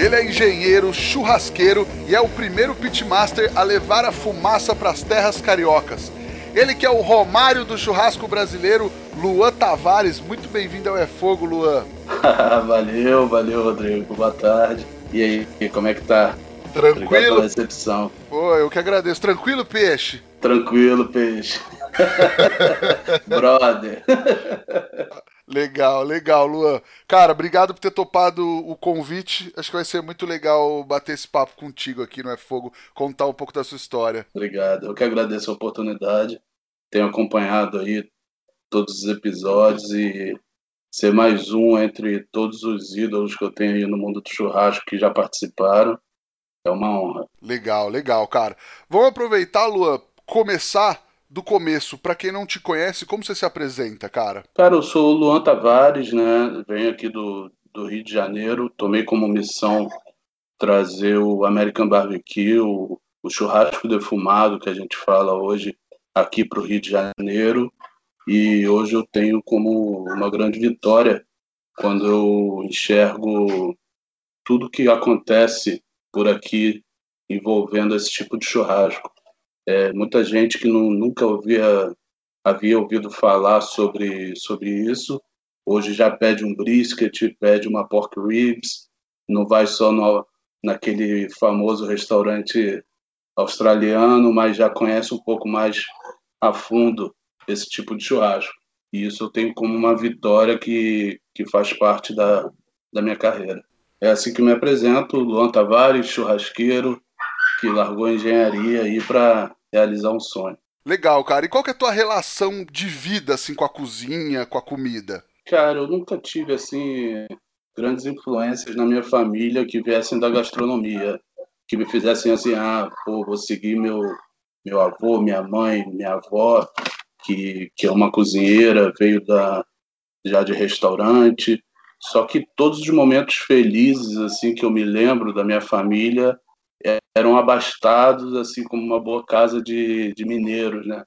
Ele é engenheiro, churrasqueiro e é o primeiro pitmaster a levar a fumaça para as terras cariocas. Ele que é o Romário do churrasco brasileiro, Luan Tavares. Muito bem-vindo ao É Fogo, Luan. valeu, valeu, Rodrigo. Boa tarde. E aí, como é que tá? Tranquilo? Obrigado pela recepção. Pô, eu que agradeço. Tranquilo, peixe? Tranquilo, peixe. Brother. Legal, legal, Luan. Cara, obrigado por ter topado o convite. Acho que vai ser muito legal bater esse papo contigo aqui no É Fogo, contar um pouco da sua história. Obrigado. Eu que agradeço a oportunidade. Tenho acompanhado aí todos os episódios e ser mais um entre todos os ídolos que eu tenho aí no mundo do churrasco que já participaram. É uma honra. Legal, legal, cara. Vamos aproveitar, Luan, começar do começo, para quem não te conhece, como você se apresenta, cara? Cara, eu sou o Luan Tavares, né? Venho aqui do, do Rio de Janeiro, tomei como missão trazer o American Barbecue, o, o churrasco defumado que a gente fala hoje aqui para o Rio de Janeiro. E hoje eu tenho como uma grande vitória quando eu enxergo tudo que acontece por aqui envolvendo esse tipo de churrasco. É, muita gente que não, nunca ouvia, havia ouvido falar sobre, sobre isso, hoje já pede um brisket, pede uma pork ribs, não vai só no, naquele famoso restaurante australiano, mas já conhece um pouco mais a fundo esse tipo de churrasco. E isso eu tenho como uma vitória que, que faz parte da, da minha carreira. É assim que me apresento, Luan Tavares, churrasqueiro, que largou a engenharia aí para realizar um sonho. Legal, cara. E qual que é a tua relação de vida assim com a cozinha, com a comida? Cara, eu nunca tive assim grandes influências na minha família que viessem da gastronomia, que me fizessem assim, ah, pô, vou seguir meu meu avô, minha mãe, minha avó, que que é uma cozinheira, veio da já de restaurante. Só que todos os momentos felizes assim que eu me lembro da minha família eram abastados assim como uma boa casa de, de mineiros, né?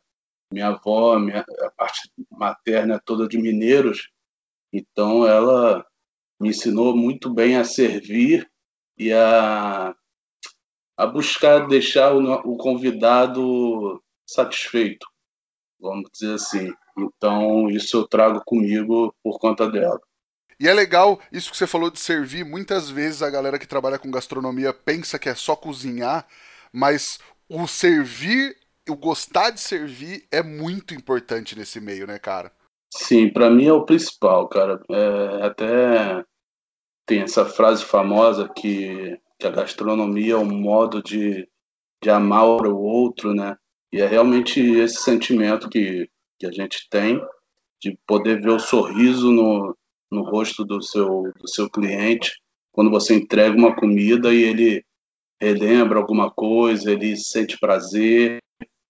Minha avó, minha, a parte materna é toda de mineiros, então ela me ensinou muito bem a servir e a, a buscar deixar o, o convidado satisfeito, vamos dizer assim. Então isso eu trago comigo por conta dela. E é legal isso que você falou de servir. Muitas vezes a galera que trabalha com gastronomia pensa que é só cozinhar, mas o servir, o gostar de servir é muito importante nesse meio, né, cara? Sim, para mim é o principal, cara. É, até tem essa frase famosa que, que a gastronomia é um modo de, de amar o outro, né? E é realmente esse sentimento que, que a gente tem de poder ver o sorriso no, no rosto do seu, do seu cliente quando você entrega uma comida e ele relembra alguma coisa, ele sente prazer,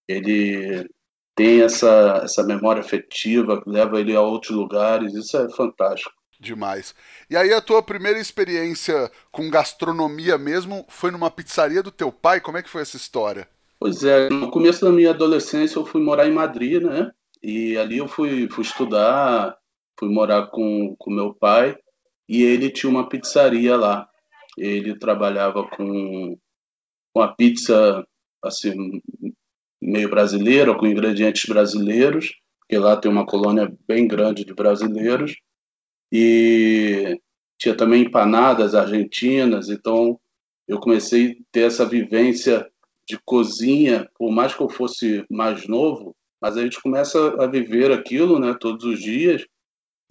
ele tem essa, essa memória afetiva que leva ele a outros lugares, isso é fantástico. Demais. E aí a tua primeira experiência com gastronomia mesmo foi numa pizzaria do teu pai? Como é que foi essa história? Pois é, no começo da minha adolescência eu fui morar em Madrid, né? E ali eu fui, fui estudar fui morar com, com meu pai e ele tinha uma pizzaria lá. Ele trabalhava com, com a pizza assim meio brasileira, com ingredientes brasileiros, porque lá tem uma colônia bem grande de brasileiros. E tinha também empanadas argentinas, então eu comecei a ter essa vivência de cozinha, por mais que eu fosse mais novo, mas a gente começa a viver aquilo, né, todos os dias,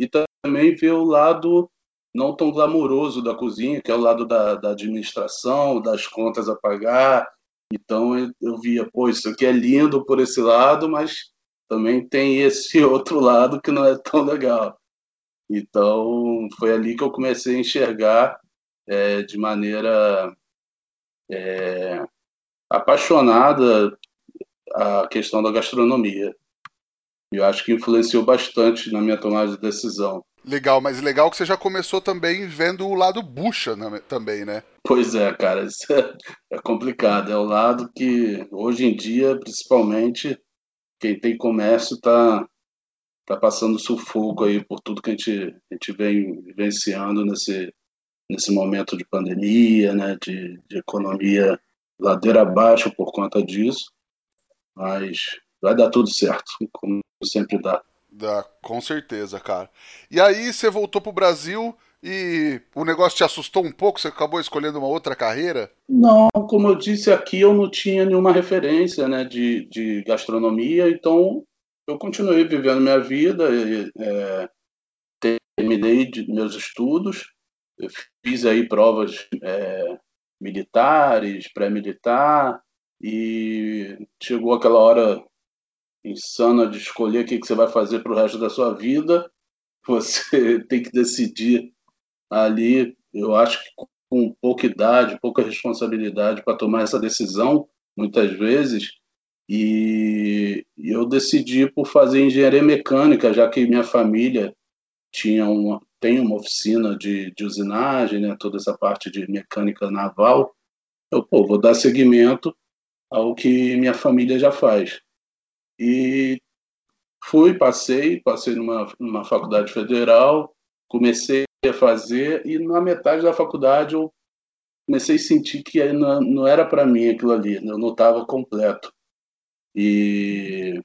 e também ver o lado não tão glamouroso da cozinha, que é o lado da, da administração, das contas a pagar. Então eu, via, pô, isso aqui é lindo por esse lado, mas também tem esse outro lado que não é tão legal. Então foi ali que eu comecei a enxergar é, de maneira é, apaixonada a questão da gastronomia. Eu acho que influenciou bastante na minha tomada de decisão. Legal, mas legal que você já começou também vendo o lado bucha né, também, né? Pois é, cara, isso é, é complicado. É o lado que hoje em dia, principalmente, quem tem comércio está tá passando sufoco aí por tudo que a gente, a gente vem vivenciando nesse, nesse momento de pandemia, né, de, de economia ladeira abaixo por conta disso. Mas vai dar tudo certo, como sempre dá. Dá, com certeza, cara. E aí você voltou pro Brasil e o negócio te assustou um pouco? Você acabou escolhendo uma outra carreira? Não, como eu disse aqui, eu não tinha nenhuma referência né, de, de gastronomia, então eu continuei vivendo minha vida, é, terminei meus estudos, fiz aí provas é, militares, pré-militar, e chegou aquela hora insana de escolher o que, que você vai fazer para o resto da sua vida. Você tem que decidir ali, eu acho que com pouca idade, pouca responsabilidade para tomar essa decisão, muitas vezes. E eu decidi por fazer engenharia mecânica, já que minha família tinha uma, tem uma oficina de, de usinagem, né, toda essa parte de mecânica naval. Eu pô, vou dar seguimento ao que minha família já faz. E fui, passei, passei numa, numa faculdade federal, comecei a fazer e na metade da faculdade eu comecei a sentir que não, não era para mim aquilo ali, eu não estava completo. E,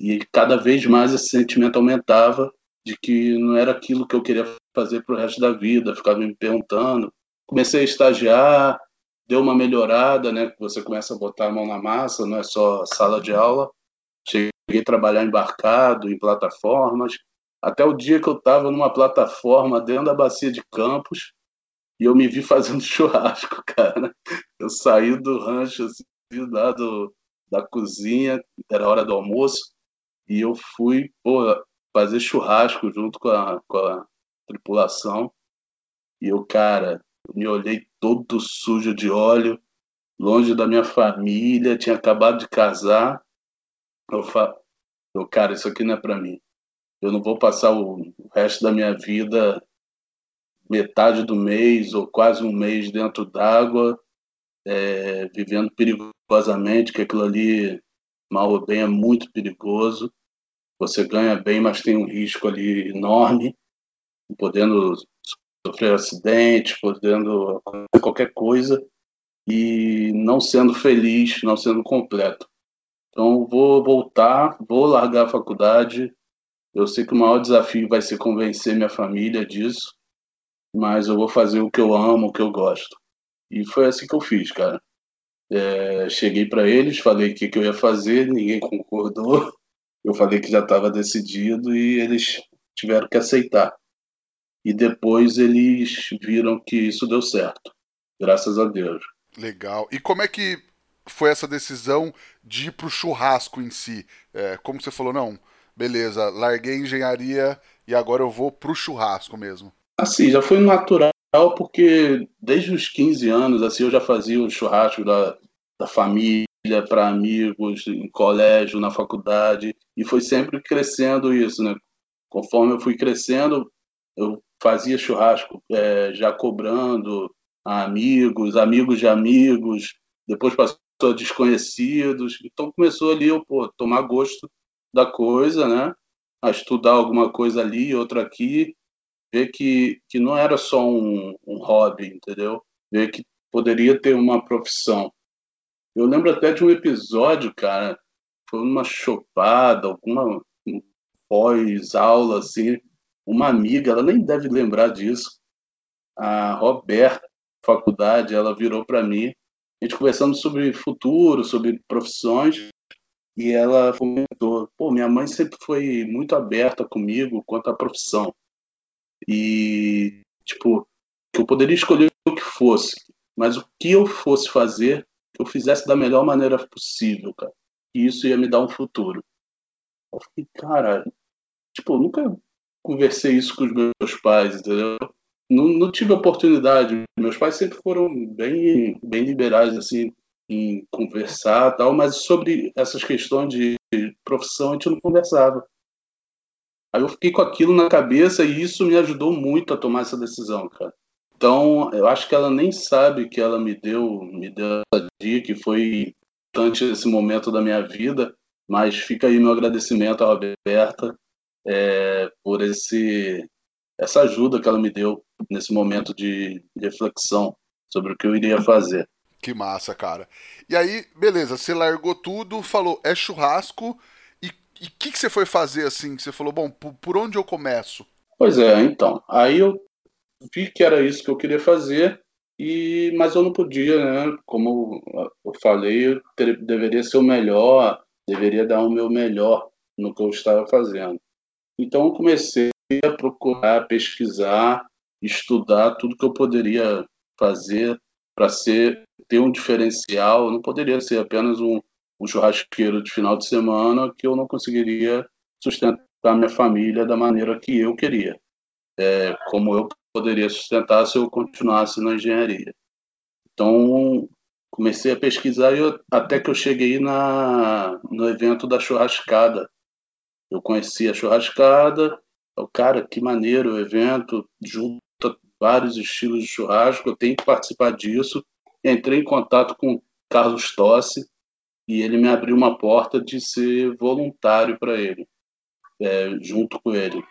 e cada vez mais esse sentimento aumentava de que não era aquilo que eu queria fazer para o resto da vida, ficava me perguntando. Comecei a estagiar, deu uma melhorada, né? Você começa a botar a mão na massa, não é só sala de aula. Cheguei a trabalhar embarcado, em plataformas, até o dia que eu estava numa plataforma dentro da bacia de Campos e eu me vi fazendo churrasco, cara. Eu saí do rancho, assim, lá do, da cozinha, era hora do almoço, e eu fui pô, fazer churrasco junto com a, com a tripulação. E eu, cara, me olhei todo sujo de óleo, longe da minha família, tinha acabado de casar. Eu falo, cara, isso aqui não é para mim. Eu não vou passar o resto da minha vida metade do mês ou quase um mês dentro d'água, é, vivendo perigosamente, que aquilo ali, mal ou bem, é muito perigoso. Você ganha bem, mas tem um risco ali enorme, podendo sofrer acidente, podendo qualquer coisa e não sendo feliz, não sendo completo. Então, vou voltar, vou largar a faculdade. Eu sei que o maior desafio vai ser convencer minha família disso, mas eu vou fazer o que eu amo, o que eu gosto. E foi assim que eu fiz, cara. É, cheguei para eles, falei o que, que eu ia fazer, ninguém concordou. Eu falei que já estava decidido e eles tiveram que aceitar. E depois eles viram que isso deu certo, graças a Deus. Legal. E como é que foi essa decisão de ir para o churrasco em si? É, como você falou, não, beleza, larguei engenharia e agora eu vou para o churrasco mesmo. Assim, já foi natural porque desde os 15 anos assim eu já fazia o churrasco da, da família para amigos em colégio, na faculdade e foi sempre crescendo isso, né? Conforme eu fui crescendo, eu fazia churrasco é, já cobrando a amigos, amigos de amigos, depois passou a desconhecidos, então começou ali eu pô, tomar gosto da coisa, né? A estudar alguma coisa ali, outra aqui, ver que, que não era só um, um hobby, entendeu? Ver que poderia ter uma profissão. Eu lembro até de um episódio, cara, foi uma chopada, alguma pós-aula, assim, uma amiga, ela nem deve lembrar disso, a Roberta, faculdade, ela virou para mim, a gente conversando sobre futuro, sobre profissões, e ela comentou: pô, minha mãe sempre foi muito aberta comigo quanto à profissão. E, tipo, que eu poderia escolher o que fosse, mas o que eu fosse fazer, eu fizesse da melhor maneira possível, cara. E isso ia me dar um futuro. Eu fiquei, cara, tipo, eu nunca conversei isso com os meus pais, entendeu? Não, não tive oportunidade. Meus pais sempre foram bem, bem liberais, assim, em conversar tal, mas sobre essas questões de profissão a gente não conversava. Aí eu fiquei com aquilo na cabeça e isso me ajudou muito a tomar essa decisão, cara. Então, eu acho que ela nem sabe que ela me deu, me deu essa dica, que foi importante esse momento da minha vida, mas fica aí meu agradecimento à Roberta é, por esse essa ajuda que ela me deu nesse momento de reflexão sobre o que eu iria fazer. Que massa, cara. E aí, beleza, você largou tudo, falou, é churrasco, e o que, que você foi fazer assim? Você falou, bom, por, por onde eu começo? Pois é, então. Aí eu vi que era isso que eu queria fazer, e mas eu não podia, né? Como eu falei, eu ter, deveria ser o melhor, deveria dar o meu melhor no que eu estava fazendo. Então eu comecei a procurar, pesquisar, estudar tudo que eu poderia fazer para ser ter um diferencial. Não poderia ser apenas um, um churrasqueiro de final de semana que eu não conseguiria sustentar minha família da maneira que eu queria, é, como eu poderia sustentar se eu continuasse na engenharia. Então comecei a pesquisar e eu, até que eu cheguei na no evento da churrascada. Eu conheci a churrascada, o cara, que maneiro o evento, junta vários estilos de churrasco, eu tenho que participar disso. Entrei em contato com Carlos Tossi e ele me abriu uma porta de ser voluntário para ele, é, junto com ele,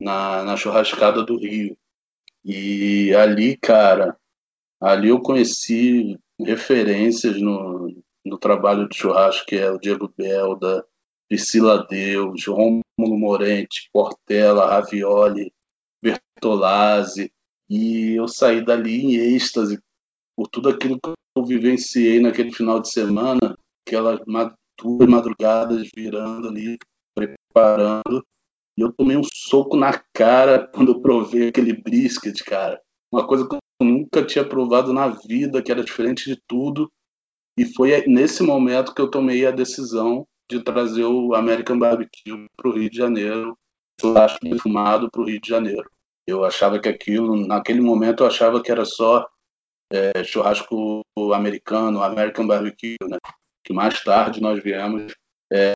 na, na churrascada do Rio. E ali, cara, ali eu conheci referências no, no trabalho de churrasco, que é o Diego Belda, Priscila Deus, Rômulo Morente, Portela, Ravioli, Bertolazzi, e eu saí dali em êxtase por tudo aquilo que eu vivenciei naquele final de semana, aquelas duas madrugadas virando ali, preparando, e eu tomei um soco na cara quando eu provei aquele brisket, cara. Uma coisa que eu nunca tinha provado na vida, que era diferente de tudo. E foi nesse momento que eu tomei a decisão de trazer o American Barbecue para o Rio de Janeiro, churrasco defumado para o Rio de Janeiro. Eu achava que aquilo, naquele momento, eu achava que era só é, churrasco americano, American Barbecue, né? Que mais tarde nós viemos é,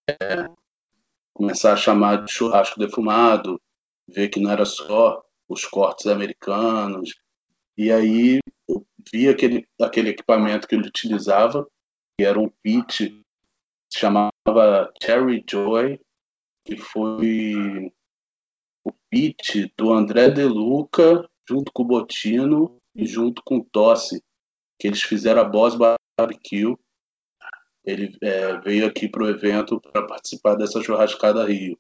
começar a chamar de churrasco defumado, ver que não era só os cortes americanos. E aí eu vi aquele, aquele equipamento que ele utilizava, que era um pit, se chamava Cherry Joy, que foi pitch do André De Luca, junto com o Botino e junto com o Tosse, que eles fizeram a Boss Barbecue. Ele é, veio aqui para o evento para participar dessa churrascada Rio.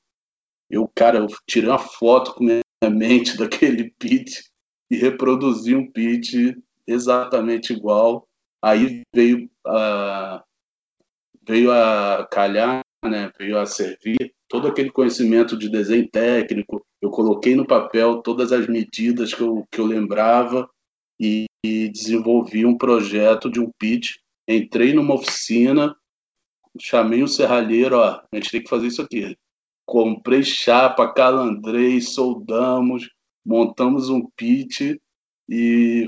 Eu, cara, eu tirei uma foto com minha mente daquele pitch e reproduzi um pitch exatamente igual. Aí veio a, veio a calhar, né, veio a servir todo aquele conhecimento de desenho técnico, eu coloquei no papel todas as medidas que eu, que eu lembrava e, e desenvolvi um projeto de um pitch. Entrei numa oficina, chamei o serralheiro, ó, a gente tem que fazer isso aqui. Comprei chapa, calandrei, soldamos, montamos um pitch e,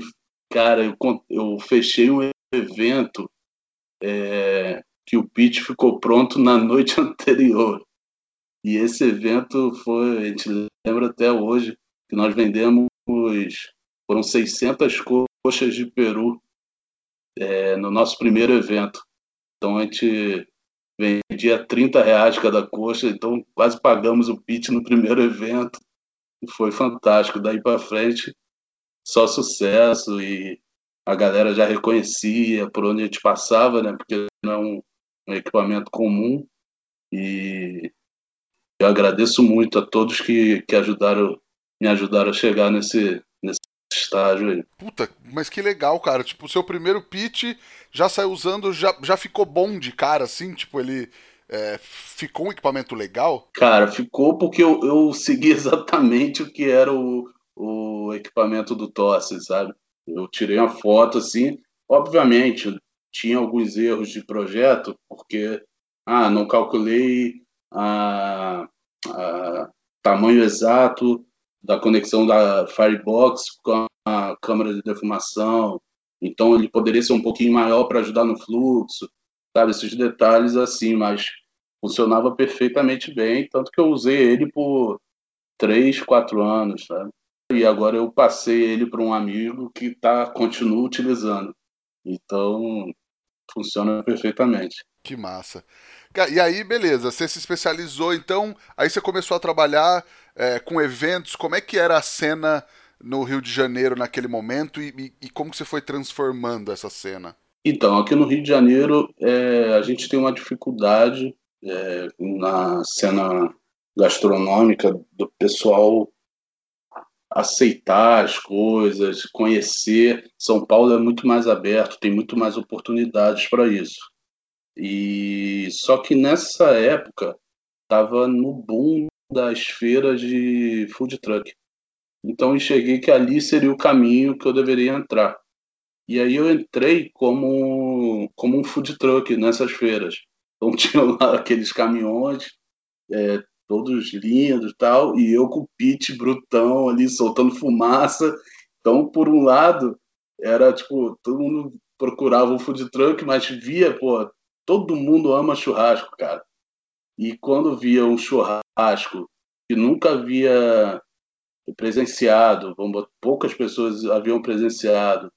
cara, eu, eu fechei um evento é, que o pitch ficou pronto na noite anterior. E esse evento foi, a gente lembra até hoje, que nós vendemos, foram 600 coxas de peru é, no nosso primeiro evento. Então a gente vendia 30 reais cada coxa, então quase pagamos o pitch no primeiro evento. E foi fantástico. Daí para frente, só sucesso e a galera já reconhecia por onde a gente passava, né? Porque não é um, um equipamento comum. E eu agradeço muito a todos que, que ajudaram, me ajudaram a chegar nesse, nesse estágio aí. Puta, mas que legal, cara. Tipo, o seu primeiro pitch já saiu usando, já, já ficou bom de cara, assim? Tipo, ele é, ficou um equipamento legal? Cara, ficou porque eu, eu segui exatamente o que era o, o equipamento do Tosse, sabe? Eu tirei uma foto assim, obviamente, tinha alguns erros de projeto, porque ah, não calculei a, a tamanho exato da conexão da Firebox com a câmera de defumação. Então ele poderia ser um pouquinho maior para ajudar no fluxo, sabe? Esses detalhes assim, mas funcionava perfeitamente bem, tanto que eu usei ele por três, quatro anos, sabe? E agora eu passei ele para um amigo que tá continua utilizando. Então funciona perfeitamente. Que massa. E aí, beleza, você se especializou, então, aí você começou a trabalhar é, com eventos. Como é que era a cena no Rio de Janeiro naquele momento e, e, como que você foi transformando essa cena? Então, aqui no Rio de Janeiro, é, a gente tem uma dificuldade é, na cena gastronômica do pessoal aceitar as coisas, conhecer. São Paulo é muito mais aberto, tem muito mais oportunidades para isso. E só que nessa época estava no boom das feiras de food truck. Então enxerguei que ali seria o caminho que eu deveria entrar. E aí eu entrei como, como um food truck nessas feiras. Então tinha lá aqueles caminhões, é, todos lindos e tal, e eu com o pit brutão ali, soltando fumaça. Então, por um lado, era tipo, todo mundo procurava um food truck, mas via, pô, todo mundo ama churrasco, cara. E quando via um churrasco que nunca havia presenciado, poucas pessoas haviam presenciado.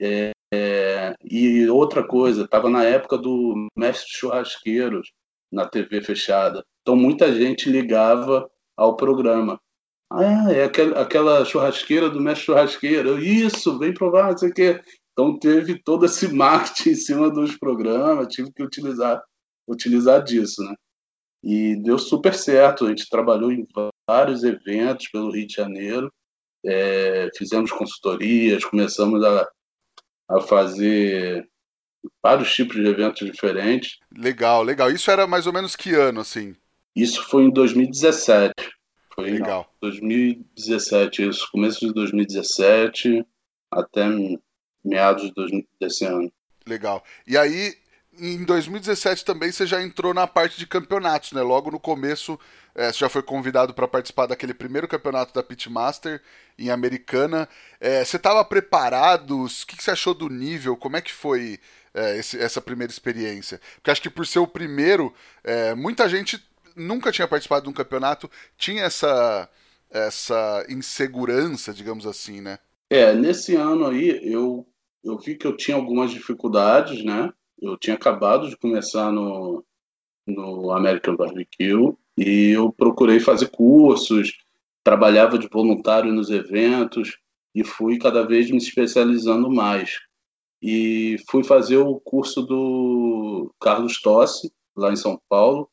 É, é, e outra coisa, estava na época do Mestre Churrasqueiros na TV fechada. Então muita gente ligava ao programa. Ah, é aquela, aquela churrasqueira do Mestre Churrasqueiro. Isso, vem provar, não sei o quê. Então teve todo esse marketing em cima dos programas, tive que utilizar, utilizar disso, né? E deu super certo. A gente trabalhou em vários eventos pelo Rio de Janeiro, é, fizemos consultorias, começamos a, a fazer vários tipos de eventos diferentes. Legal, legal. Isso era mais ou menos que ano, assim? Isso foi em 2017. Foi legal. Não, 2017, isso. Começo de 2017 até meados desse ano. Legal. E aí, em 2017 também você já entrou na parte de campeonatos, né? Logo no começo, é, você já foi convidado para participar daquele primeiro campeonato da Pitmaster em Americana. É, você estava preparado? O que, que, você achou do nível? Como é que foi é, esse, essa primeira experiência? Porque acho que por ser o primeiro, é, muita gente nunca tinha participado de um campeonato, tinha essa, essa insegurança, digamos assim, né? É, nesse ano aí eu, eu vi que eu tinha algumas dificuldades, né? eu tinha acabado de começar no, no American Barbecue e eu procurei fazer cursos, trabalhava de voluntário nos eventos e fui cada vez me especializando mais. E fui fazer o curso do Carlos Tossi, lá em São Paulo.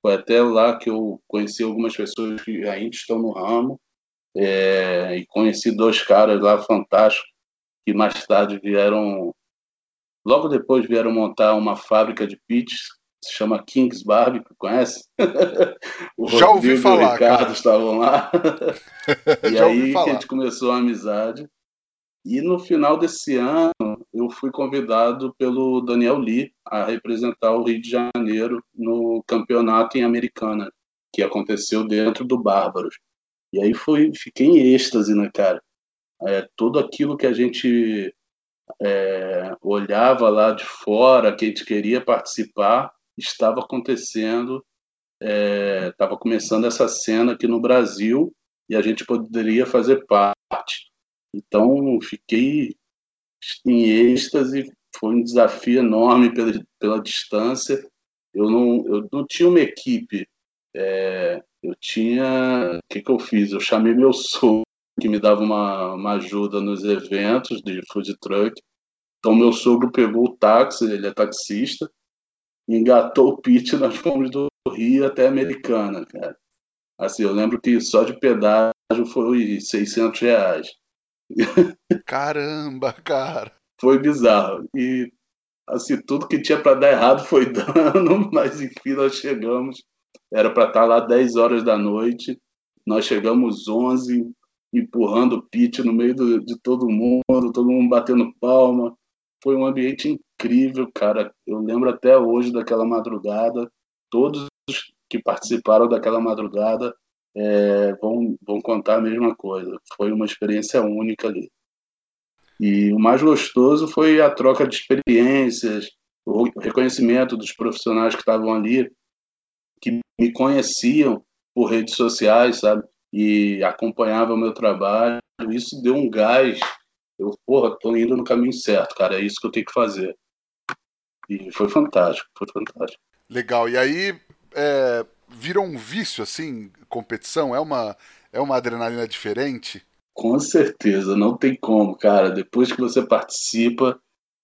Foi até lá que eu conheci algumas pessoas que ainda estão no ramo. É, e conheci dois caras lá fantásticos que mais tarde vieram Logo depois vieram montar uma fábrica de pits, se chama Kings Barbecue, conhece? o Já ouvi falar, e o Ricardo cara. estavam lá. e Já aí que a gente começou a amizade. E no final desse ano, fui convidado pelo Daniel Lee a representar o Rio de Janeiro no campeonato em Americana, que aconteceu dentro do Bárbaros. E aí fui, fiquei em êxtase, né, cara? É, tudo aquilo que a gente é, olhava lá de fora, que a gente queria participar, estava acontecendo, estava é, começando essa cena aqui no Brasil e a gente poderia fazer parte. Então, fiquei em êxtase, foi um desafio enorme pela, pela distância. Eu não, eu não tinha uma equipe, é, eu tinha. O que, que eu fiz? Eu chamei meu sogro que me dava uma, uma ajuda nos eventos de food truck. Então, meu sogro pegou o táxi, ele é taxista, engatou o pit nas fomos do Rio até Americana, cara. Assim, eu lembro que só de pedágio foi 600 reais. Caramba, cara! Foi bizarro. E, assim, tudo que tinha para dar errado foi dando, mas enfim, nós chegamos. Era para estar lá 10 horas da noite. Nós chegamos 11, empurrando o pit no meio do, de todo mundo, todo mundo batendo palma. Foi um ambiente incrível, cara. Eu lembro até hoje daquela madrugada. Todos que participaram daquela madrugada é, vão, vão contar a mesma coisa. Foi uma experiência única ali. E o mais gostoso foi a troca de experiências, o reconhecimento dos profissionais que estavam ali, que me conheciam por redes sociais, sabe? E acompanhavam o meu trabalho. Isso deu um gás. Eu, porra, tô indo no caminho certo, cara. É isso que eu tenho que fazer. E foi fantástico, foi fantástico. Legal. E aí, é, virou um vício, assim, competição? É uma, é uma adrenalina diferente? Com certeza, não tem como, cara. Depois que você participa,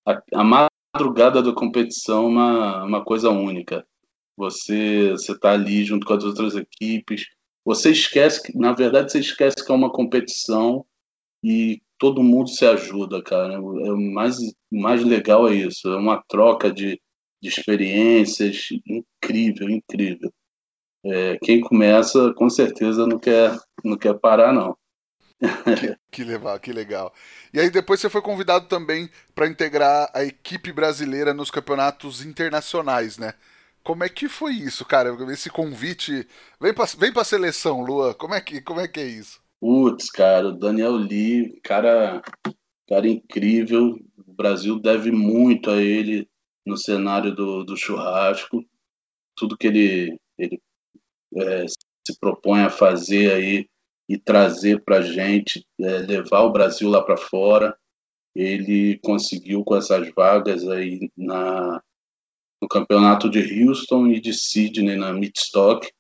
a, a madrugada da competição é uma, uma coisa única. Você você tá ali junto com as outras equipes. Você esquece que, na verdade, você esquece que é uma competição e todo mundo se ajuda, cara. É o mais, mais legal é isso. É uma troca de, de experiências incrível, incrível. É, quem começa, com certeza, não quer, não quer parar, não. que legal, que legal. E aí depois você foi convidado também para integrar a equipe brasileira nos campeonatos internacionais, né? Como é que foi isso, cara? Esse convite, vem para vem para seleção, Lua. Como é que como é que é isso? Putz, cara, o Daniel Lee, cara, cara incrível. O Brasil deve muito a ele no cenário do, do churrasco. Tudo que ele ele é, se propõe a fazer aí e trazer para a gente, é, levar o Brasil lá para fora. Ele conseguiu com essas vagas aí na, no campeonato de Houston e de Sydney na Midstock.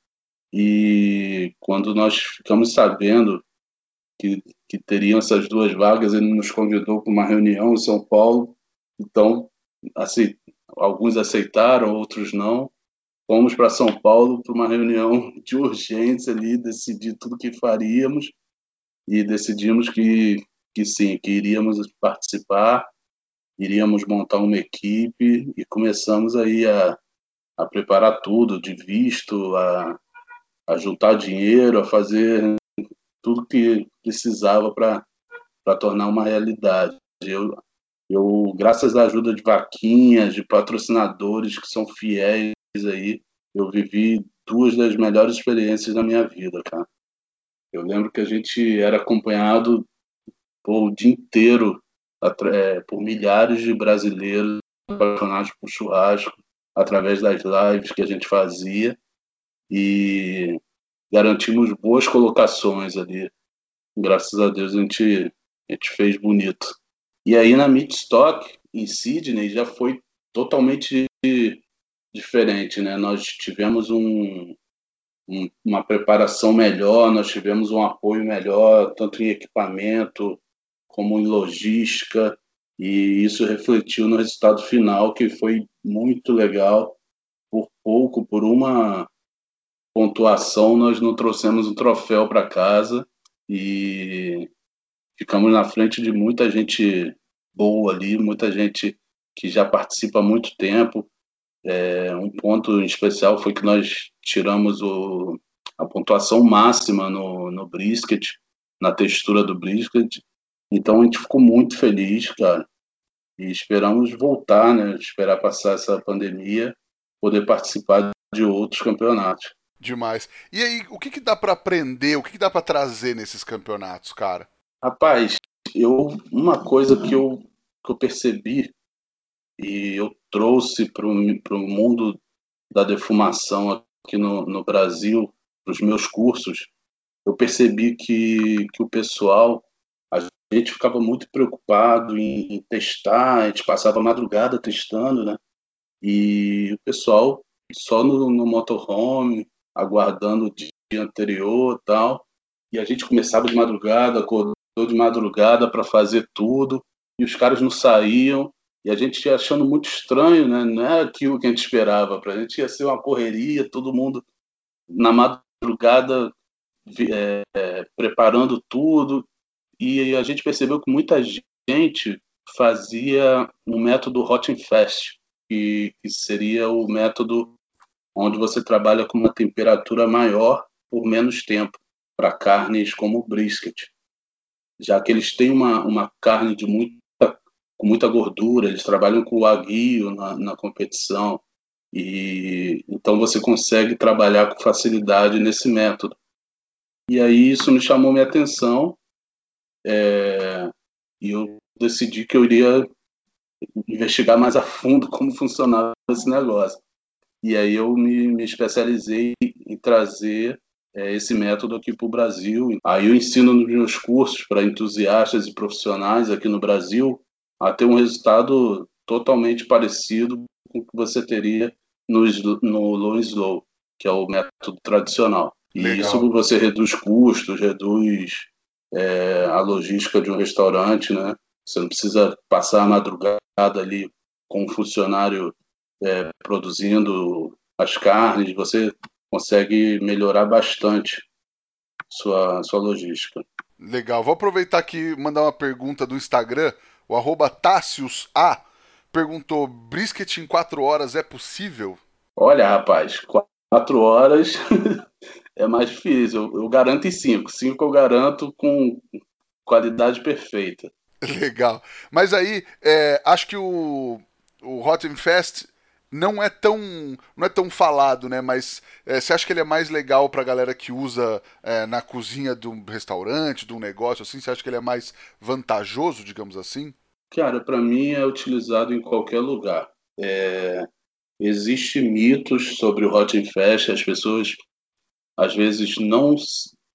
E quando nós ficamos sabendo que, que teriam essas duas vagas, ele nos convidou para uma reunião em São Paulo. Então, assim, alguns aceitaram, outros não. Fomos para São Paulo para uma reunião de urgência ali, decidir tudo que faríamos e decidimos que, que sim, que iríamos participar, iríamos montar uma equipe e começamos aí a, a preparar tudo, de visto, a, a juntar dinheiro, a fazer tudo que precisava para tornar uma realidade. Eu, eu, graças à ajuda de vaquinhas, de patrocinadores que são fiéis aí, eu vivi duas das melhores experiências da minha vida, cara. Eu lembro que a gente era acompanhado o dia inteiro é, por milhares de brasileiros apaixonados por churrasco, através das lives que a gente fazia e garantimos boas colocações ali. Graças a Deus a gente, a gente fez bonito. E aí na Midstock, em Sydney, já foi totalmente diferente, né? Nós tivemos um, um, uma preparação melhor, nós tivemos um apoio melhor, tanto em equipamento como em logística, e isso refletiu no resultado final, que foi muito legal. Por pouco, por uma pontuação, nós não trouxemos um troféu para casa e ficamos na frente de muita gente boa ali, muita gente que já participa há muito tempo, é, um ponto especial foi que nós tiramos o, a pontuação máxima no, no brisket, na textura do brisket. Então a gente ficou muito feliz, cara. E esperamos voltar, né? Esperar passar essa pandemia, poder participar de outros campeonatos. Demais. E aí, o que, que dá para aprender? O que, que dá para trazer nesses campeonatos, cara? Rapaz, eu uma coisa que eu, que eu percebi e eu trouxe para o mundo da defumação aqui no, no Brasil, para os meus cursos, eu percebi que, que o pessoal, a gente ficava muito preocupado em, em testar, a gente passava a madrugada testando, né? E o pessoal só no, no motorhome, aguardando o dia anterior tal. E a gente começava de madrugada, acordou de madrugada para fazer tudo, e os caras não saíam, e a gente achando muito estranho, né? Não é aquilo que a gente esperava. Para a gente ia ser uma correria, todo mundo na madrugada é, preparando tudo. E a gente percebeu que muita gente fazia um método Hot and Fast, que, que seria o método onde você trabalha com uma temperatura maior por menos tempo para carnes como o brisket, já que eles têm uma, uma carne de muito com muita gordura, eles trabalham com o aguio na, na competição, e então você consegue trabalhar com facilidade nesse método. E aí isso me chamou minha atenção é, e eu decidi que eu iria investigar mais a fundo como funcionava esse negócio. E aí eu me, me especializei em trazer é, esse método aqui para o Brasil. Aí eu ensino nos meus cursos para entusiastas e profissionais aqui no Brasil a ter um resultado totalmente parecido com o que você teria no, no low slow, que é o método tradicional. E Legal. isso você reduz custos, reduz é, a logística de um restaurante, né? Você não precisa passar a madrugada ali com um funcionário é, produzindo as carnes, você consegue melhorar bastante sua, sua logística. Legal. Vou aproveitar aqui e mandar uma pergunta do Instagram. O arroba A perguntou: brisket em 4 horas é possível? Olha, rapaz, 4 horas é mais difícil. Eu, eu garanto em 5. 5 eu garanto com qualidade perfeita. Legal. Mas aí, é, acho que o, o Rotten Fest não é tão não é tão falado, né? Mas é, você acha que ele é mais legal para a galera que usa é, na cozinha de um restaurante, de um negócio assim? Você acha que ele é mais vantajoso, digamos assim? Cara, para mim é utilizado em qualquer lugar. É... Existem mitos sobre o Hot Fest, as pessoas às vezes não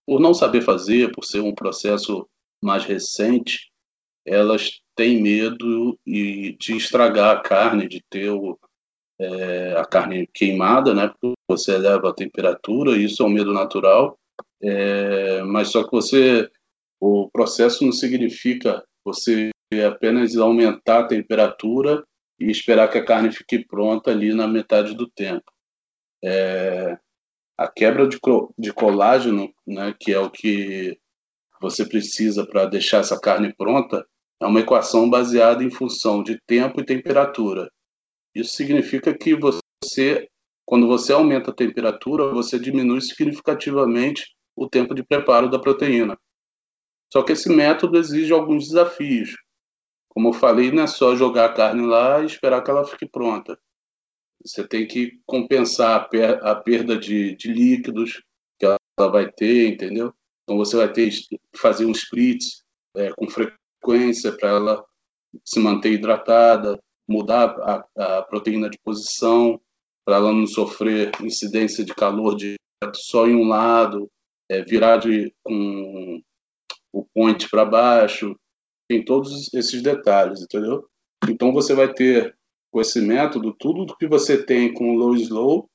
por não saber fazer, por ser um processo mais recente, elas têm medo de estragar a carne, de ter o, é, a carne queimada, né? Porque você eleva a temperatura, isso é um medo natural. É, mas só que você, o processo não significa você apenas aumentar a temperatura e esperar que a carne fique pronta ali na metade do tempo. É, a quebra de, de colágeno, né, que é o que você precisa para deixar essa carne pronta, é uma equação baseada em função de tempo e temperatura. Isso significa que você, quando você aumenta a temperatura, você diminui significativamente o tempo de preparo da proteína. Só que esse método exige alguns desafios. Como eu falei, não é só jogar a carne lá e esperar que ela fique pronta. Você tem que compensar a, per a perda de, de, líquidos que ela vai ter, entendeu? Então você vai ter que fazer um spritz é, com frequência para ela se manter hidratada, mudar a, a proteína de posição para ela não sofrer incidência de calor direto só em um lado, é, virar de, com o point para baixo, tem todos esses detalhes, entendeu? Então você vai ter com esse método tudo que você tem com o low slow,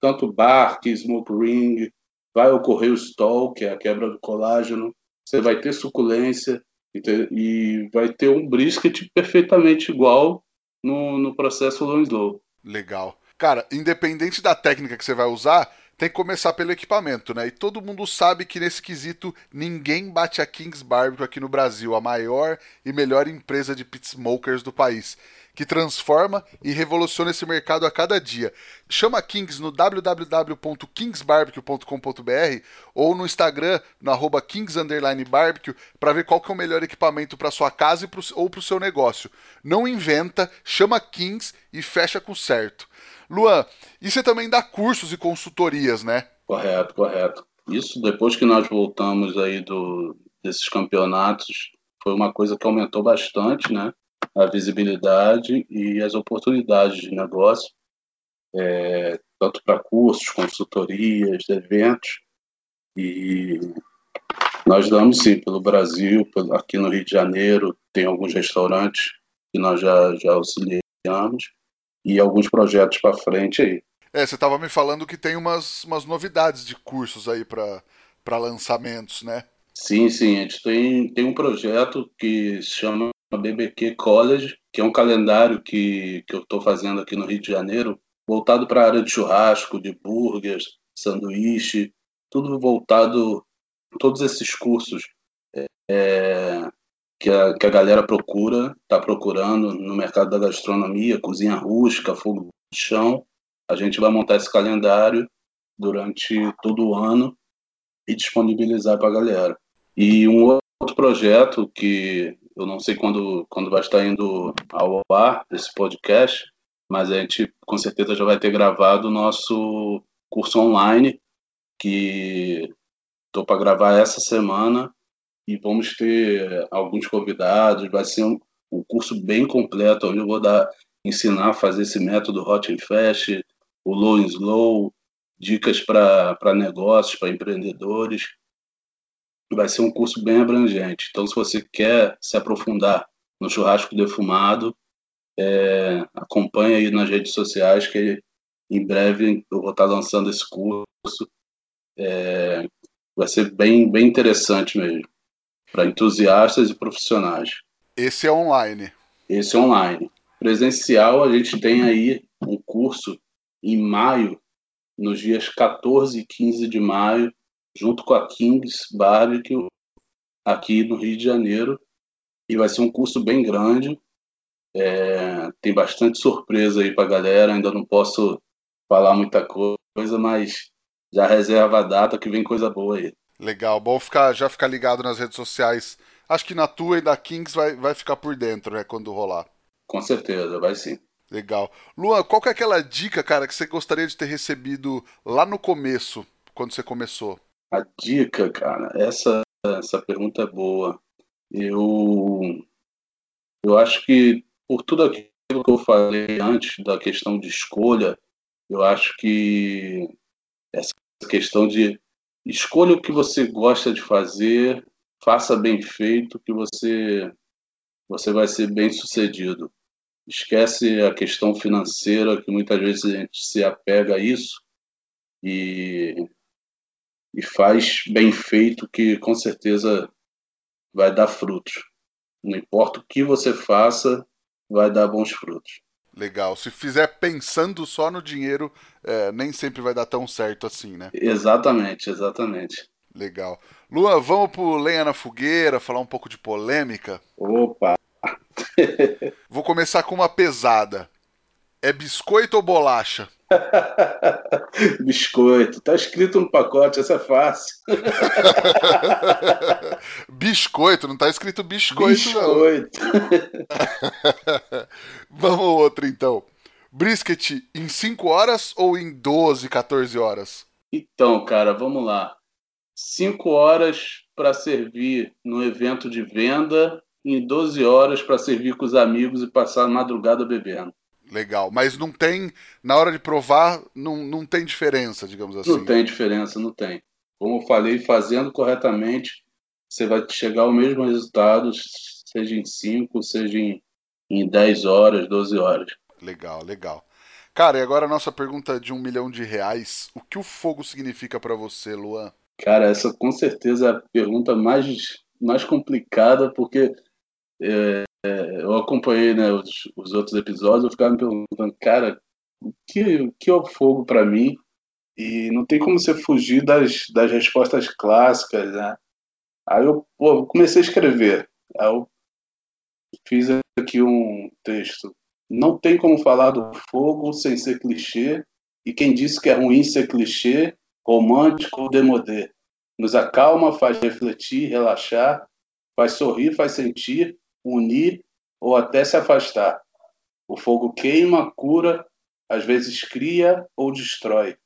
tanto bark, smoke ring, vai ocorrer o stall, que é a quebra do colágeno, você vai ter suculência e vai ter um brisket perfeitamente igual no, no processo low slow. Legal. Cara, independente da técnica que você vai usar, tem que começar pelo equipamento, né? E todo mundo sabe que nesse quesito ninguém bate a Kings Barbecue aqui no Brasil, a maior e melhor empresa de pit smokers do país, que transforma e revoluciona esse mercado a cada dia. Chama a Kings no www.kingsbarbecue.com.br ou no Instagram no kings_barbecue para ver qual que é o melhor equipamento para sua casa pro, ou para o seu negócio. Não inventa, chama Kings e fecha com certo. Luan, e você também dá cursos e consultorias, né? Correto, correto. Isso depois que nós voltamos aí do, desses campeonatos, foi uma coisa que aumentou bastante, né? A visibilidade e as oportunidades de negócio, é, tanto para cursos, consultorias, eventos. E nós damos sim pelo Brasil, aqui no Rio de Janeiro, tem alguns restaurantes que nós já, já auxiliamos e alguns projetos para frente aí. É, você estava me falando que tem umas, umas novidades de cursos aí para lançamentos, né? Sim, sim. A gente tem, tem um projeto que se chama BBQ College, que é um calendário que, que eu estou fazendo aqui no Rio de Janeiro, voltado para a área de churrasco, de burgers, sanduíche, tudo voltado, todos esses cursos é, que a, que a galera procura, está procurando no mercado da gastronomia, cozinha rústica, fogo de chão. A gente vai montar esse calendário durante todo o ano e disponibilizar para a galera. E um outro projeto que eu não sei quando, quando vai estar indo ao ar esse podcast, mas a gente com certeza já vai ter gravado o nosso curso online, que Estou para gravar essa semana e vamos ter alguns convidados. Vai ser um, um curso bem completo, onde eu vou dar, ensinar a fazer esse método Hot and Fast, o Low and Slow, dicas para negócios, para empreendedores. Vai ser um curso bem abrangente. Então, se você quer se aprofundar no churrasco defumado, é, acompanhe aí nas redes sociais que em breve eu vou estar lançando esse curso. É, vai ser bem, bem interessante mesmo, para entusiastas e profissionais. Esse é online. Esse é online. Presencial, a gente tem aí um curso em maio, nos dias 14 e 15 de maio, junto com a Kings Barbecue, aqui no Rio de Janeiro. E vai ser um curso bem grande. É, tem bastante surpresa aí para a galera. Ainda não posso falar muita coisa, mas já reserva a data que vem coisa boa aí. Legal, bom ficar, já ficar ligado nas redes sociais acho que na tua e da Kings vai, vai ficar por dentro, né, quando rolar. Com certeza, vai sim. Legal. Luan, qual que é aquela dica, cara, que você gostaria de ter recebido lá no começo, quando você começou? A dica, cara, essa, essa pergunta é boa. Eu, eu acho que por tudo aquilo que eu falei antes da questão de escolha, eu acho que essa questão de escolha o que você gosta de fazer faça bem feito que você você vai ser bem sucedido. Esquece a questão financeira que muitas vezes a gente se apega a isso e e faz bem feito que com certeza vai dar frutos. Não importa o que você faça, vai dar bons frutos. Legal. Se fizer pensando só no dinheiro, é, nem sempre vai dar tão certo assim, né? Exatamente, exatamente. Legal. Luan, vamos pro Lenha na Fogueira, falar um pouco de polêmica? Opa! Vou começar com uma pesada. É biscoito ou bolacha? biscoito. Tá escrito no pacote, essa é fácil. biscoito, não tá escrito biscoito, biscoito. não. Vamos outro então. Brisket em 5 horas ou em 12, 14 horas? Então, cara, vamos lá cinco horas para servir no evento de venda e 12 horas para servir com os amigos e passar a madrugada bebendo. Legal, mas não tem, na hora de provar, não, não tem diferença, digamos assim. Não tem diferença, não tem. Como eu falei, fazendo corretamente, você vai chegar ao mesmo resultado, seja em 5, seja em, em 10 horas, 12 horas. Legal, legal. Cara, e agora a nossa pergunta de um milhão de reais. O que o fogo significa para você, Luan? Cara, essa com certeza é a pergunta mais, mais complicada, porque é, é, eu acompanhei né, os, os, outros episódios, eu ficava me perguntando, cara, o que, o que é o fogo para mim? E não tem como você fugir das, das respostas clássicas, né? Aí eu pô, comecei a escrever. Aí eu fiz aqui um texto. Não tem como falar do fogo sem ser clichê, e quem disse que é ruim ser clichê romântico ou demodé. Nos acalma, faz refletir, relaxar, faz sorrir, faz sentir, unir ou até se afastar. O fogo queima, cura, às vezes cria ou destrói.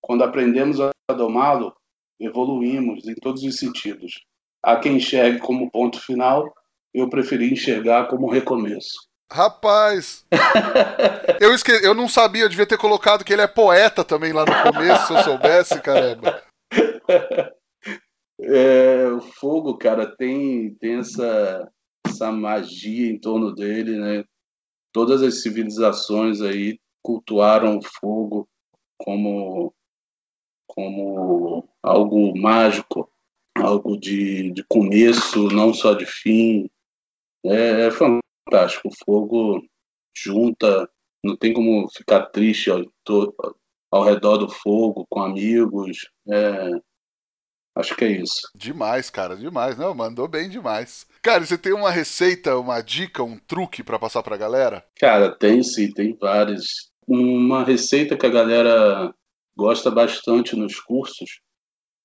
Quando aprendemos a domá-lo, evoluímos em todos os sentidos. Há quem enxergue como ponto final, eu preferi enxergar como recomeço. Rapaz! eu, esque... eu não sabia, eu devia ter colocado que ele é poeta também lá no começo, se eu soubesse, caramba. É, o fogo, cara, tem, tem essa, essa magia em torno dele, né? Todas as civilizações aí cultuaram o fogo como, como algo mágico, algo de, de começo, não só de fim. É, é fantástico. O fogo junta, não tem como ficar triste ao, ao redor do fogo, com amigos. É, acho que é isso. Demais, cara, demais. Não, mandou bem demais. Cara, você tem uma receita, uma dica, um truque para passar pra galera? Cara, tem sim, tem várias. Uma receita que a galera gosta bastante nos cursos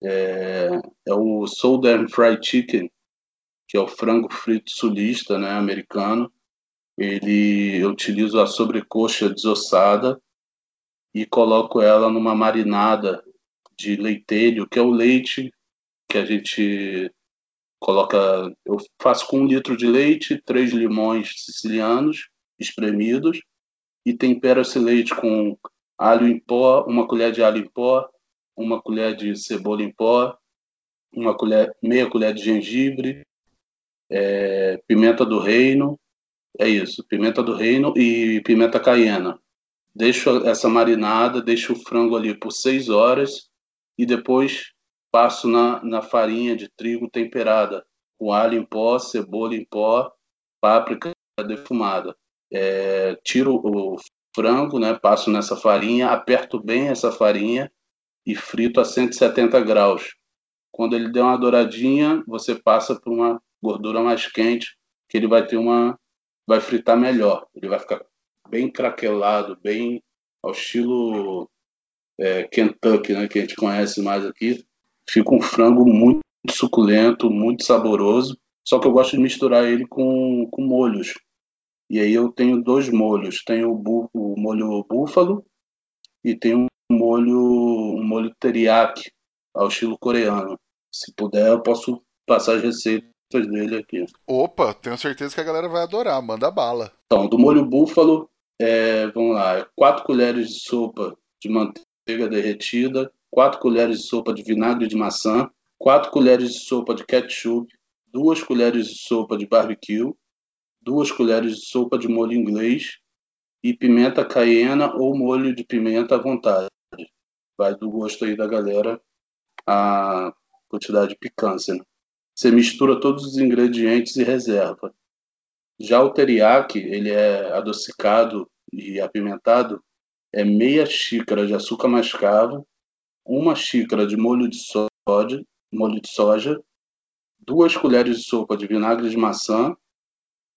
é, é o Southern Fried Chicken, que é o frango frito sulista, né, americano. Ele eu utilizo a sobrecoxa desossada e coloco ela numa marinada de leitelho, que é o leite que a gente coloca. Eu faço com um litro de leite, três limões sicilianos espremidos e tempero esse leite com alho em pó, uma colher de alho em pó, uma colher de cebola em pó, uma colher, meia colher de gengibre, é, pimenta do reino, é isso, pimenta do reino e pimenta caiena. Deixo essa marinada, deixo o frango ali por seis horas e depois passo na, na farinha de trigo temperada, com alho em pó, cebola em pó, páprica defumada. É, tiro o frango, né, passo nessa farinha, aperto bem essa farinha e frito a 170 graus. Quando ele der uma douradinha, você passa por uma gordura mais quente, que ele vai ter uma vai fritar melhor. Ele vai ficar bem craquelado, bem ao estilo é, Kentucky, né, que a gente conhece mais aqui. Fica um frango muito suculento, muito saboroso. Só que eu gosto de misturar ele com, com molhos. E aí eu tenho dois molhos. Tenho o, o molho búfalo e tenho um molho, um molho teriyaki, ao estilo coreano. Se puder, eu posso passar as receitas dele aqui. Opa, tenho certeza que a galera vai adorar. Manda bala. Então, do molho búfalo, é, vamos lá, 4 colheres de sopa de manteiga derretida, 4 colheres de sopa de vinagre de maçã, 4 colheres de sopa de ketchup, 2 colheres de sopa de barbecue, 2 colheres de sopa de molho inglês e pimenta caiena ou molho de pimenta à vontade. Vai do gosto aí da galera a quantidade de picância. Né? Você mistura todos os ingredientes e reserva. Já o teriyaki, ele é adocicado e apimentado, é meia xícara de açúcar mascavo, uma xícara de molho de soja, molho de soja, duas colheres de sopa de vinagre de maçã,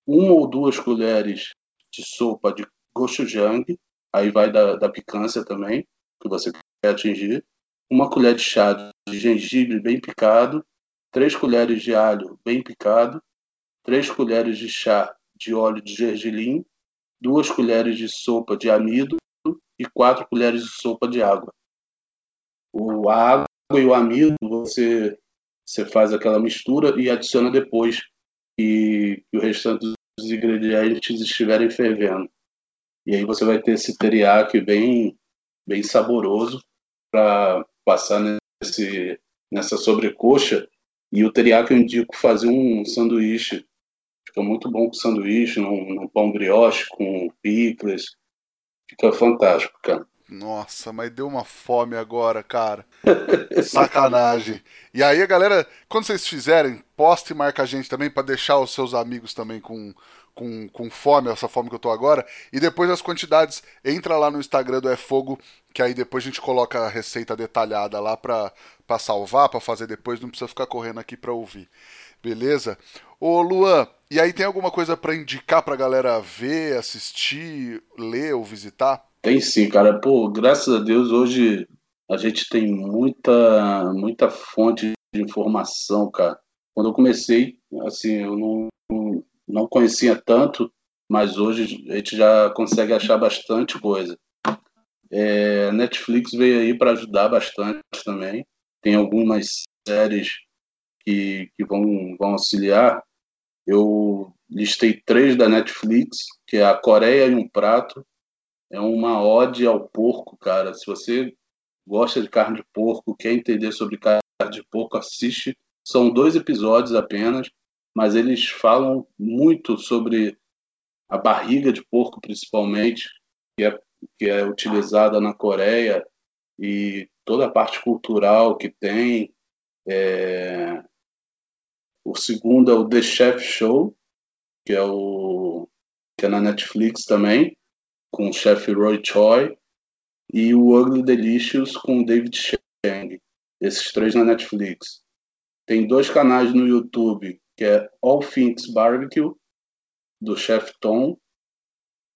uma ou duas colheres de sopa de gochujang, aí vai da, da picância também, que você quer atingir, uma colher de chá de gengibre bem picado, três colheres de alho bem picado, três colheres de chá de óleo de gergelim, duas colheres de sopa de amido e quatro colheres de sopa de água. O, a água e o amido você, você faz aquela mistura e adiciona depois que, que o restante dos ingredientes estiverem fervendo. E aí você vai ter esse teriyaki bem, bem saboroso para passar nesse, nessa sobrecoxa. E o teriyaki eu indico fazer um sanduíche. Fica muito bom com sanduíche, num, num pão brioche, com picles. Fica fantástico, cara. Nossa, mas deu uma fome agora, cara. Sacanagem. E aí, galera, quando vocês fizerem, poste e marca a gente também para deixar os seus amigos também com, com, com fome, essa fome que eu tô agora. E depois as quantidades, entra lá no Instagram do É Fogo, que aí depois a gente coloca a receita detalhada lá pra, pra salvar, pra fazer depois, não precisa ficar correndo aqui pra ouvir. Beleza? Ô Luan, e aí tem alguma coisa para indicar pra galera ver, assistir, ler ou visitar? Tem sim, cara. Pô, graças a Deus hoje a gente tem muita, muita fonte de informação, cara. Quando eu comecei, assim, eu não, não conhecia tanto, mas hoje a gente já consegue achar bastante coisa. É, Netflix veio aí para ajudar bastante também. Tem algumas séries que, que vão, vão auxiliar. Eu listei três da Netflix, que é A Coreia e um Prato. É uma ode ao porco, cara. Se você gosta de carne de porco, quer entender sobre carne de porco, assiste. São dois episódios apenas mas eles falam muito sobre a barriga de porco, principalmente, que é, que é utilizada na Coreia, e toda a parte cultural que tem. É... O segundo é o The Chef Show, que é, o... que é na Netflix também, com o chefe Roy Choi, e o Ugly Delicious com o David Chang. Esses três na Netflix. Tem dois canais no YouTube que é All Things Barbecue, do chef Tom,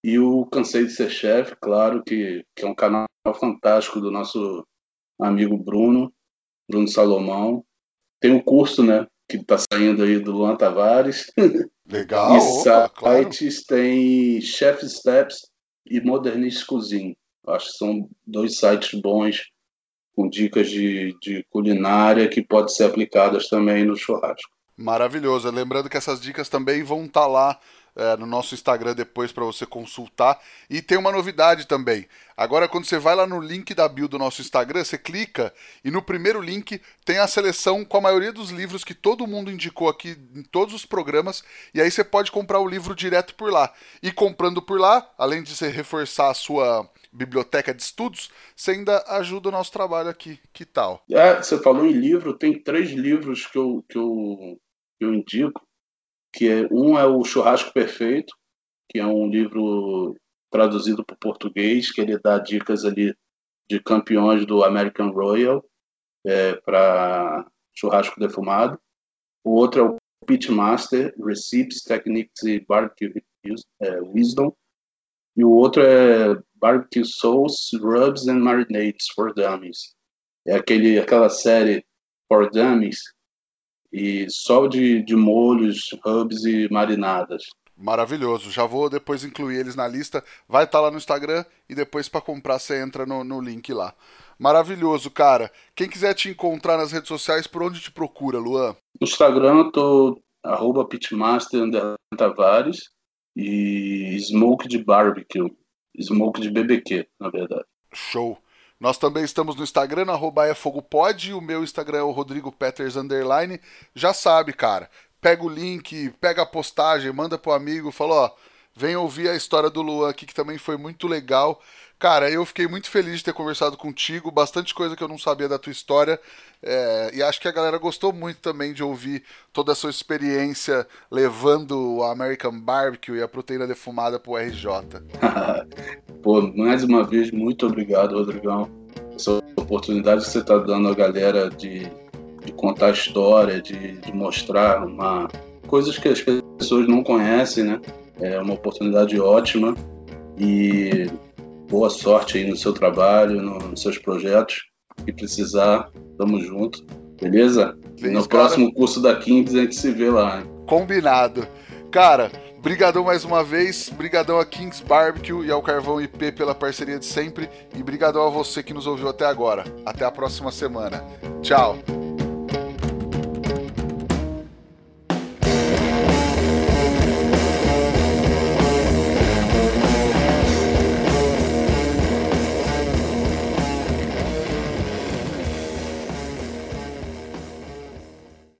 e o Cansei de Ser Chef, claro, que, que é um canal fantástico do nosso amigo Bruno, Bruno Salomão. Tem o um curso, né, que está saindo aí do Luan Tavares. Legal, e sites claro. tem Chef Steps e Modernist Cuisine. Acho que são dois sites bons com dicas de, de culinária que pode ser aplicadas também no churrasco. Maravilhoso. Lembrando que essas dicas também vão estar tá lá é, no nosso Instagram depois para você consultar. E tem uma novidade também. Agora, quando você vai lá no link da bio do nosso Instagram, você clica e no primeiro link tem a seleção com a maioria dos livros que todo mundo indicou aqui em todos os programas. E aí você pode comprar o livro direto por lá. E comprando por lá, além de você reforçar a sua biblioteca de estudos, você ainda ajuda o nosso trabalho aqui. Que tal? É, você falou em livro, tem três livros que eu, que eu, que eu indico que é, um é o Churrasco Perfeito, que é um livro traduzido para o português, que ele dá dicas ali de campeões do American Royal é, para churrasco defumado. O outro é o Pitmaster, Recipes, Techniques e Barbecue é, Wisdom. E o outro é Barbecue Sauce, Rubs and Marinades for Dummies. É aquele, aquela série For Dummies e só de, de molhos, hubs e marinadas. Maravilhoso. Já vou depois incluir eles na lista. Vai estar tá lá no Instagram e depois para comprar você entra no, no link lá. Maravilhoso, cara. Quem quiser te encontrar nas redes sociais, por onde te procura, Luan? No Instagram eu tô arroba pitmaster Tavares e smoke de barbecue. Smoke de BBQ, na verdade. Show. Nós também estamos no Instagram, no arroba é fogopod, o meu Instagram é o Rodrigo Peters Underline. Já sabe, cara, pega o link, pega a postagem, manda pro amigo, fala, ó, vem ouvir a história do Luan aqui, que também foi muito legal. Cara, eu fiquei muito feliz de ter conversado contigo, bastante coisa que eu não sabia da tua história, é, e acho que a galera gostou muito também de ouvir toda a sua experiência levando o American Barbecue e a proteína defumada pro RJ. Pô, mais uma vez, muito obrigado, Rodrigão. Essa oportunidade que você está dando à galera de, de contar a história, de, de mostrar uma, coisas que as pessoas não conhecem, né? É uma oportunidade ótima e boa sorte aí no seu trabalho, no, nos seus projetos. E precisar, tamo junto, beleza? No cara. próximo curso da Kings a gente se vê lá. Hein? Combinado. Cara, brigadão mais uma vez, brigadão a Kings Barbecue e ao Carvão IP pela parceria de sempre e brigadão a você que nos ouviu até agora. Até a próxima semana. Tchau.